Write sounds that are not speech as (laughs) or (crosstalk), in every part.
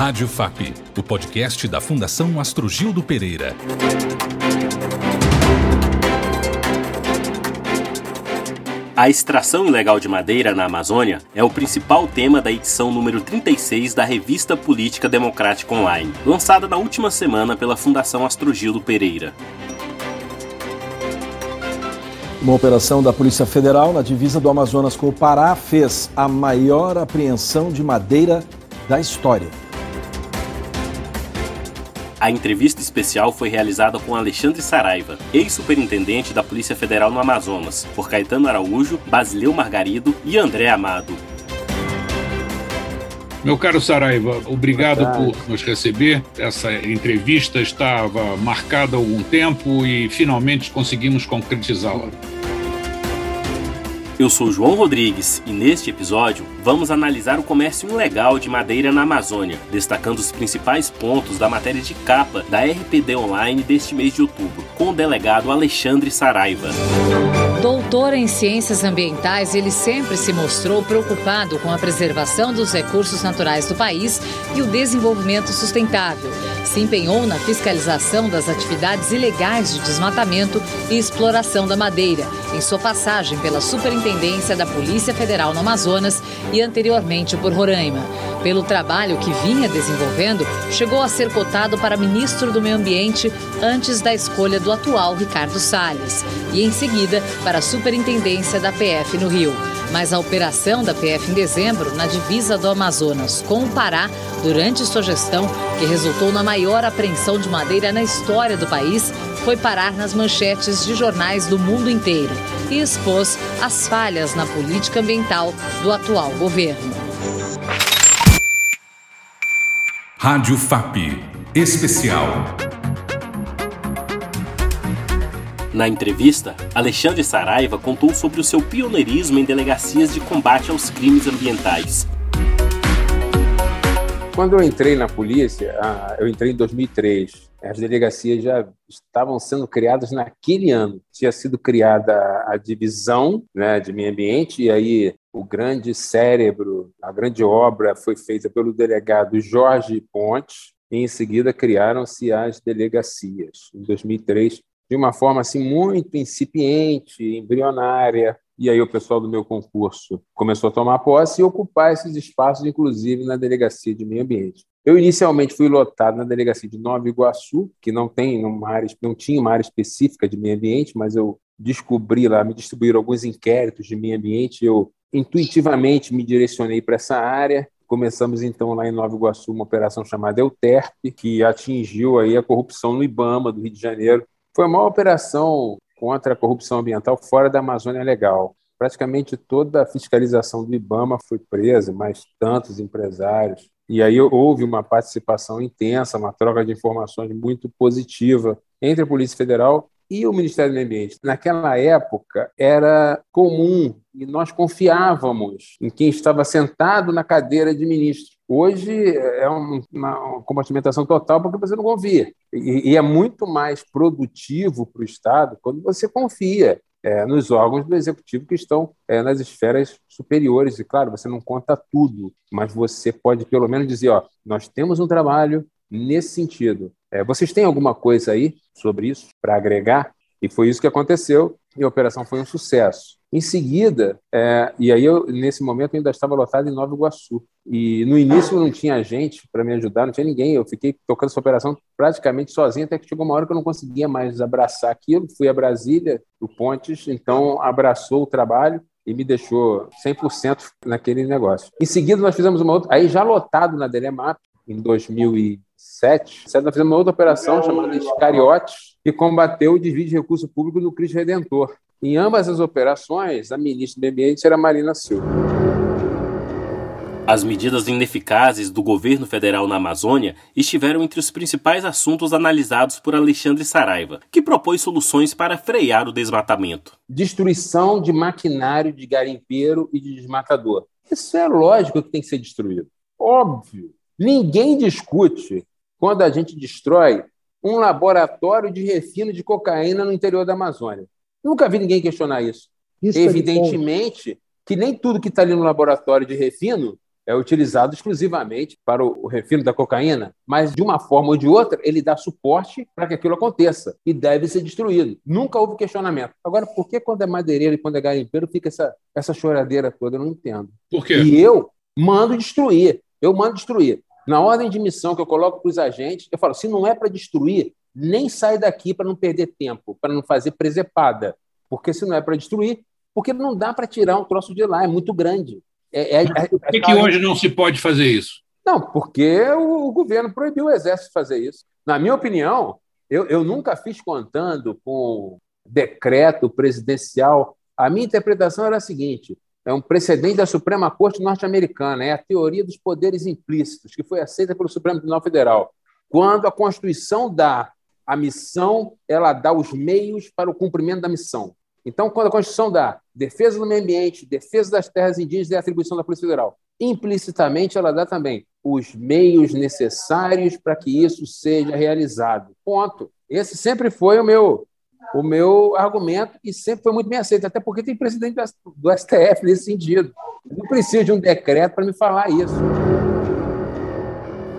Rádio FAP, o podcast da Fundação Astrogildo Pereira. A extração ilegal de madeira na Amazônia é o principal tema da edição número 36 da revista Política Democrática Online, lançada na última semana pela Fundação Astrogildo Pereira. Uma operação da Polícia Federal na divisa do Amazonas com o Pará fez a maior apreensão de madeira da história. A entrevista especial foi realizada com Alexandre Saraiva, ex-superintendente da Polícia Federal no Amazonas, por Caetano Araújo, Basileu Margarido e André Amado. Meu caro Saraiva, obrigado por nos receber. Essa entrevista estava marcada há algum tempo e finalmente conseguimos concretizá-la. Eu sou João Rodrigues e neste episódio vamos analisar o comércio ilegal de madeira na Amazônia, destacando os principais pontos da matéria de capa da RPD Online deste mês de outubro, com o delegado Alexandre Saraiva. Doutor em ciências ambientais, ele sempre se mostrou preocupado com a preservação dos recursos naturais do país e o desenvolvimento sustentável. Se empenhou na fiscalização das atividades ilegais de desmatamento e exploração da madeira, em sua passagem pela Superintendência da Polícia Federal no Amazonas e anteriormente por Roraima. Pelo trabalho que vinha desenvolvendo, chegou a ser cotado para ministro do Meio Ambiente antes da escolha do atual Ricardo Salles e em seguida para a Superintendência da PF no Rio. Mas a operação da PF em dezembro, na divisa do Amazonas com o Pará, durante sua gestão, que resultou na maior apreensão de madeira na história do país, foi parar nas manchetes de jornais do mundo inteiro e expôs as falhas na política ambiental do atual governo. Rádio FAP Especial. Na entrevista, Alexandre Saraiva contou sobre o seu pioneirismo em delegacias de combate aos crimes ambientais. Quando eu entrei na polícia, eu entrei em 2003, as delegacias já estavam sendo criadas naquele ano. Tinha sido criada a divisão né, de meio ambiente, e aí o grande cérebro, a grande obra foi feita pelo delegado Jorge Pontes, e em seguida criaram-se as delegacias. Em 2003, de uma forma assim muito incipiente, embrionária. E aí o pessoal do meu concurso começou a tomar posse e ocupar esses espaços, inclusive na delegacia de meio ambiente. Eu inicialmente fui lotado na delegacia de Nova Iguaçu, que não tem uma área, não tinha uma área específica de meio ambiente, mas eu descobri lá, me distribuíram alguns inquéritos de meio ambiente, eu intuitivamente me direcionei para essa área. Começamos então lá em Nova Iguaçu uma operação chamada Euterp, que atingiu aí a corrupção no IBAMA do Rio de Janeiro, foi a maior operação contra a corrupção ambiental fora da Amazônia Legal. Praticamente toda a fiscalização do IBAMA foi presa, mais tantos empresários. E aí houve uma participação intensa, uma troca de informações muito positiva entre a Polícia Federal e o Ministério do Meio Ambiente. Naquela época, era comum e nós confiávamos em quem estava sentado na cadeira de ministro. Hoje é uma compartimentação total porque você não confia. E, é muito mais produtivo para o Estado quando você confia é, nos órgãos do executivo que estão é, nas esferas superiores. E, claro, você não conta tudo, mas você pode pelo menos dizer: ó, nós temos um trabalho nesse sentido. É, vocês têm alguma coisa aí sobre isso para agregar? E foi isso que aconteceu e a operação foi um sucesso. Em seguida, é, e aí eu, nesse momento ainda estava lotado em Nova Iguaçu. E no início não tinha gente para me ajudar, não tinha ninguém. Eu fiquei tocando essa operação praticamente sozinho, até que chegou uma hora que eu não conseguia mais abraçar aquilo. Fui a Brasília, o Pontes, então abraçou o trabalho e me deixou 100% naquele negócio. Em seguida, nós fizemos uma outra, aí já lotado na Delemap, em 2007, nós fizemos uma outra operação chamada Iscariotes, que combateu o desvio de recurso público do Cristo Redentor. Em ambas as operações, a ministra do Meio Ambiente era Marina Silva. As medidas ineficazes do governo federal na Amazônia estiveram entre os principais assuntos analisados por Alexandre Saraiva, que propôs soluções para frear o desmatamento. Destruição de maquinário de garimpeiro e de desmatador. Isso é lógico que tem que ser destruído. Óbvio. Ninguém discute quando a gente destrói um laboratório de refino de cocaína no interior da Amazônia. Nunca vi ninguém questionar isso. isso Evidentemente que nem tudo que está ali no laboratório de refino é utilizado exclusivamente para o refino da cocaína, mas de uma forma ou de outra ele dá suporte para que aquilo aconteça e deve ser destruído. Nunca houve questionamento. Agora, por que quando é madeireiro e quando é garimpeiro fica essa, essa choradeira toda? Eu não entendo. Por quê? E eu mando destruir. Eu mando destruir. Na ordem de missão que eu coloco para os agentes, eu falo: se não é para destruir, nem sai daqui para não perder tempo, para não fazer presepada. Porque se não é para destruir, porque não dá para tirar um troço de lá, é muito grande. É, é, é, Por que, que hoje não se pode fazer isso? Não, porque o, o, governo proibiu o Exército fazer isso. Na minha opinião, eu, eu nunca fiz contando com decreto presidencial. A minha interpretação era a seguinte: é um precedente da Suprema Corte norte-americana, é a teoria dos poderes implícitos, que foi aceita pelo Supremo Tribunal Federal. Quando a Constituição dá a missão, ela dá os meios para o cumprimento da missão. Então, quando a Constituição dá defesa do meio ambiente, defesa das terras indígenas e atribuição da Polícia Federal, implicitamente ela dá também os meios necessários para que isso seja realizado. Ponto. Esse sempre foi o meu o meu argumento e sempre foi muito bem aceito, até porque tem presidente do STF nesse sentido. Eu não preciso de um decreto para me falar isso.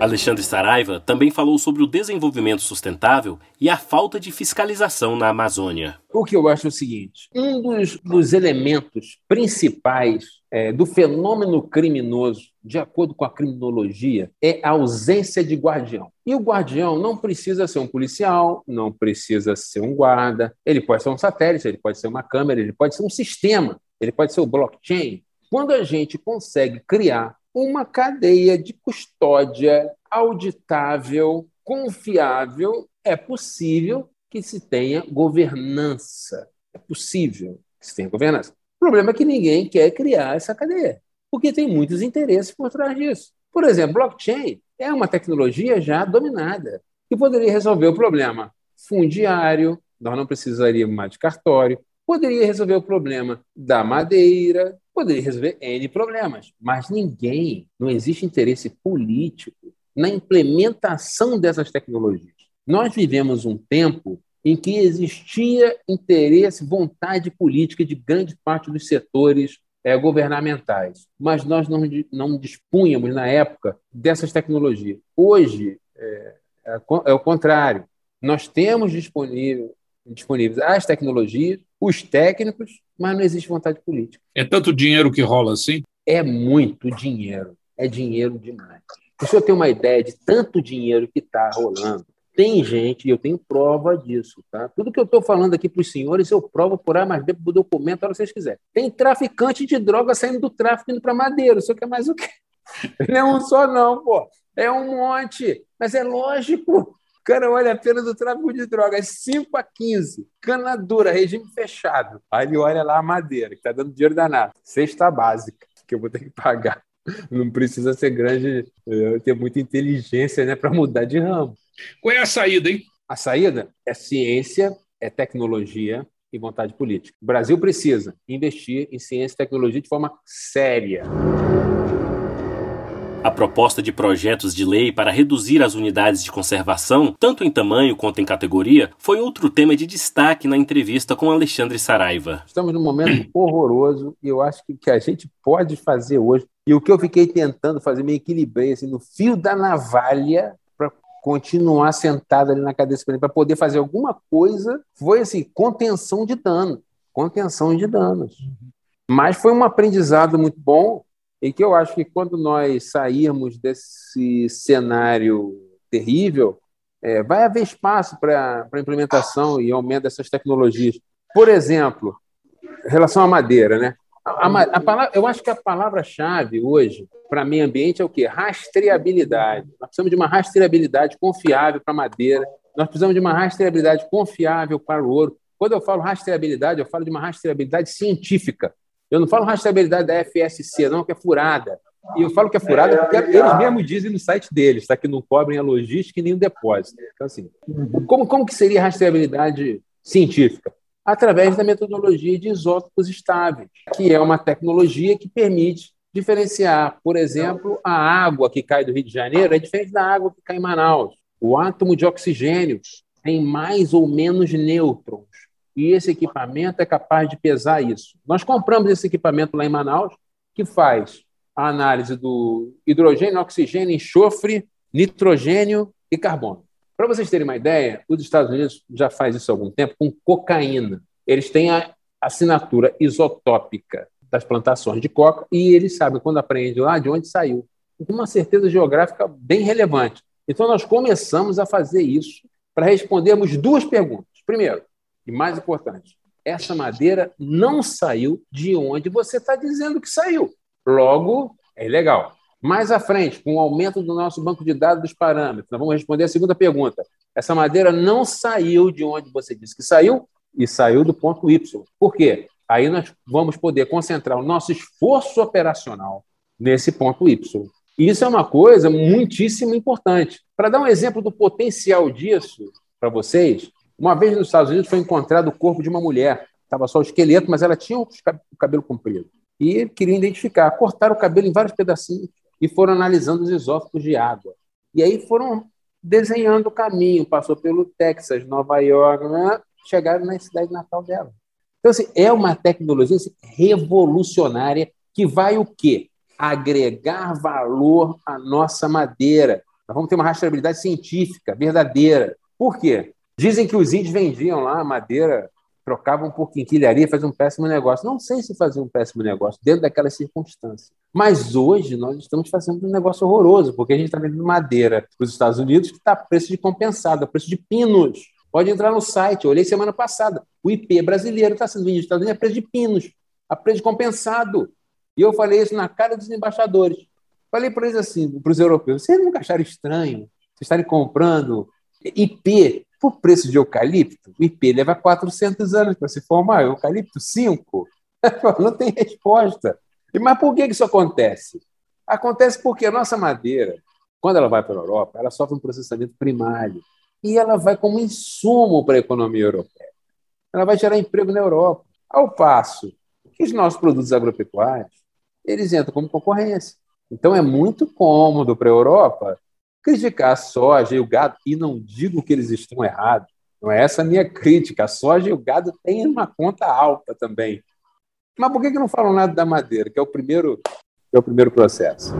Alexandre Saraiva também falou sobre o desenvolvimento sustentável e a falta de fiscalização na Amazônia. O que eu acho é o seguinte: um dos, dos elementos principais é, do fenômeno criminoso, de acordo com a criminologia, é a ausência de guardião. E o guardião não precisa ser um policial, não precisa ser um guarda, ele pode ser um satélite, ele pode ser uma câmera, ele pode ser um sistema, ele pode ser o blockchain. Quando a gente consegue criar uma cadeia de custódia auditável, confiável, é possível que se tenha governança. É possível que se tenha governança. O problema é que ninguém quer criar essa cadeia, porque tem muitos interesses por trás disso. Por exemplo, blockchain é uma tecnologia já dominada, que poderia resolver o problema fundiário, nós não precisaríamos mais de cartório, poderia resolver o problema da madeira, poderia resolver N problemas, mas ninguém, não existe interesse político na implementação dessas tecnologias. Nós vivemos um tempo em que existia interesse, vontade política de grande parte dos setores é, governamentais, mas nós não, não dispunhamos, na época, dessas tecnologias. Hoje, é, é, é o contrário. Nós temos disponível, disponíveis as tecnologias, os técnicos, mas não existe vontade política. É tanto dinheiro que rola assim? É muito dinheiro. É dinheiro demais. O senhor tem uma ideia de tanto dinheiro que está rolando. Tem gente, e eu tenho prova disso, tá? Tudo que eu estou falando aqui para os senhores, eu provo por A mais B, por documento, a hora que vocês quiserem. Tem traficante de droga saindo do tráfico indo para Madeira. O senhor quer mais o quê? (laughs) Não é um só, não, pô. É um monte. Mas é lógico. O cara olha a pena do tráfico de drogas, 5 a 15, cana dura, regime fechado. Aí ele olha lá a madeira, que está dando dinheiro danado. Cesta básica, que eu vou ter que pagar. Não precisa ser grande, eh, ter muita inteligência né, para mudar de ramo. Qual é a saída, hein? A saída é ciência, é tecnologia e vontade política. O Brasil precisa investir em ciência e tecnologia de forma séria. A proposta de projetos de lei para reduzir as unidades de conservação, tanto em tamanho quanto em categoria, foi outro tema de destaque na entrevista com Alexandre Saraiva. Estamos num momento (clears throat) horroroso e eu acho que o que a gente pode fazer hoje, e o que eu fiquei tentando fazer, me equilibrei assim, no fio da navalha para continuar sentado ali na cadeira para poder fazer alguma coisa, foi assim, contenção de dano, contenção de danos. Mas foi um aprendizado muito bom e que eu acho que quando nós sairmos desse cenário terrível, é, vai haver espaço para a implementação e aumento dessas tecnologias. Por exemplo, em relação à madeira, né? A, a, a palavra, eu acho que a palavra-chave hoje para meio ambiente é o quê? Rastreabilidade. Nós precisamos de uma rastreabilidade confiável para a madeira, nós precisamos de uma rastreabilidade confiável para o ouro. Quando eu falo rastreabilidade, eu falo de uma rastreabilidade científica. Eu não falo rastreabilidade da FSC, não, que é furada. E eu falo que é furada porque eles mesmos dizem no site deles, tá? que não cobrem a logística e nem o depósito. Então, assim, como, como que seria a rastreabilidade científica? Através da metodologia de isótopos estáveis, que é uma tecnologia que permite diferenciar, por exemplo, a água que cai do Rio de Janeiro é diferente da água que cai em Manaus. O átomo de oxigênio tem mais ou menos nêutrons e esse equipamento é capaz de pesar isso. Nós compramos esse equipamento lá em Manaus, que faz a análise do hidrogênio, oxigênio, enxofre, nitrogênio e carbono. Para vocês terem uma ideia, os Estados Unidos já faz isso há algum tempo com cocaína. Eles têm a assinatura isotópica das plantações de coca e eles sabem quando aprende lá de onde saiu. Com uma certeza geográfica bem relevante. Então nós começamos a fazer isso para respondermos duas perguntas. Primeiro, e mais importante, essa madeira não saiu de onde você está dizendo que saiu. Logo, é ilegal. Mais à frente, com o aumento do nosso banco de dados dos parâmetros, nós vamos responder a segunda pergunta. Essa madeira não saiu de onde você disse que saiu e saiu do ponto Y. Por quê? Aí nós vamos poder concentrar o nosso esforço operacional nesse ponto Y. Isso é uma coisa muitíssimo importante. Para dar um exemplo do potencial disso para vocês, uma vez nos Estados Unidos foi encontrado o corpo de uma mulher. Estava só o esqueleto, mas ela tinha o cabelo comprido. E queriam identificar. Cortaram o cabelo em vários pedacinhos e foram analisando os isótopos de água. E aí foram desenhando o caminho. Passou pelo Texas, Nova York, né? chegaram na cidade natal dela. Então, assim, é uma tecnologia assim, revolucionária que vai o quê? Agregar valor à nossa madeira. Nós vamos ter uma rastreabilidade científica verdadeira. Por quê? Dizem que os índios vendiam lá madeira, trocavam por quinquilharia, faziam um péssimo negócio. Não sei se faziam um péssimo negócio dentro daquelas circunstâncias. Mas hoje nós estamos fazendo um negócio horroroso, porque a gente está vendendo madeira para os Estados Unidos que está a preço de compensado, a preço de pinos. Pode entrar no site, eu olhei semana passada. O IP brasileiro está sendo vendido nos Estados Unidos a preço de pinos, a preço de compensado. E eu falei isso na cara dos embaixadores. Falei para eles assim, para os europeus: vocês nunca acharam estranho vocês estarem comprando IP por preço de eucalipto? O IP leva 400 anos para se formar, eucalipto 5. (laughs) Não tem resposta. Mas por que isso acontece? Acontece porque a nossa madeira, quando ela vai para a Europa, ela sofre um processamento primário e ela vai como insumo para a economia europeia. Ela vai gerar emprego na Europa. Ao passo que os nossos produtos agropecuários, eles entram como concorrência. Então é muito cômodo para a Europa criticar a soja e o gado, e não digo que eles estão errados, não é essa a minha crítica. A soja e o gado têm uma conta alta também. Mas por que, que não falam nada da madeira, que é o primeiro, é o primeiro processo?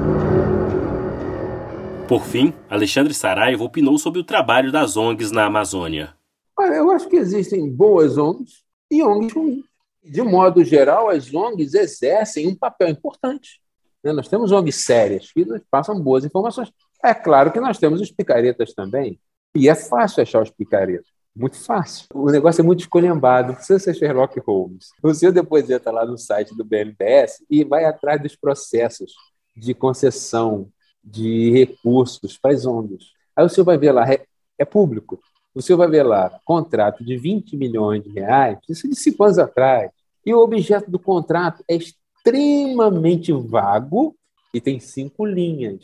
Por fim, Alexandre Saraiva opinou sobre o trabalho das ONGs na Amazônia. Olha, eu acho que existem boas ONGs e ONGs ruins. De modo geral, as ONGs exercem um papel importante. Né? Nós temos ONGs sérias que nos passam boas informações. É claro que nós temos os picaretas também, e é fácil achar os picaretas. Muito fácil. O negócio é muito escolhembado, não precisa ser Sherlock Holmes. O senhor depois entra lá no site do BNDES e vai atrás dos processos de concessão, de recursos para as ONGs. Aí o senhor vai ver lá, é, é público, o senhor vai ver lá, contrato de 20 milhões de reais, isso de cinco anos atrás, e o objeto do contrato é extremamente vago e tem cinco linhas.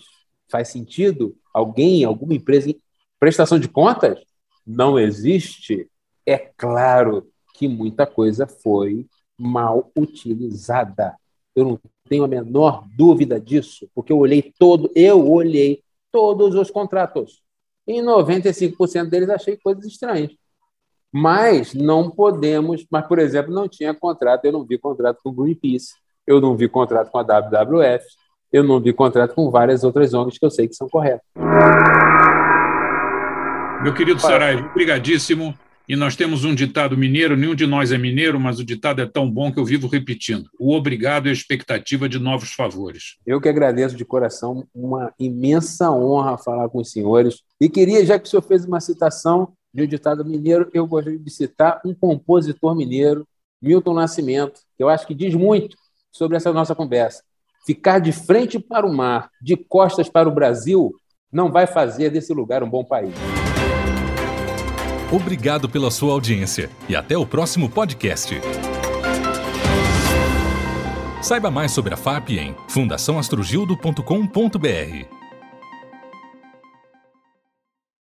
Faz sentido? Alguém, alguma empresa, prestação de contas? Não existe? É claro que muita coisa foi mal utilizada. Eu não tenho a menor dúvida disso, porque eu olhei todo, eu olhei todos os contratos. Em 95% deles achei coisas estranhas. Mas não podemos, mas por exemplo, não tinha contrato, eu não vi contrato com o Greenpeace, eu não vi contrato com a WWF, eu não vi contrato com várias outras ONGs que eu sei que são corretas. Meu querido Saraiva, obrigadíssimo. E nós temos um ditado mineiro, nenhum de nós é mineiro, mas o ditado é tão bom que eu vivo repetindo. O obrigado é a expectativa de novos favores. Eu que agradeço de coração, uma imensa honra falar com os senhores. E queria, já que o senhor fez uma citação de um ditado mineiro, eu gostaria de citar um compositor mineiro, Milton Nascimento, que eu acho que diz muito sobre essa nossa conversa. Ficar de frente para o mar, de costas para o Brasil, não vai fazer desse lugar um bom país. Obrigado pela sua audiência e até o próximo podcast. Saiba mais sobre a FAP em fundaçãoastrogildo.com.br.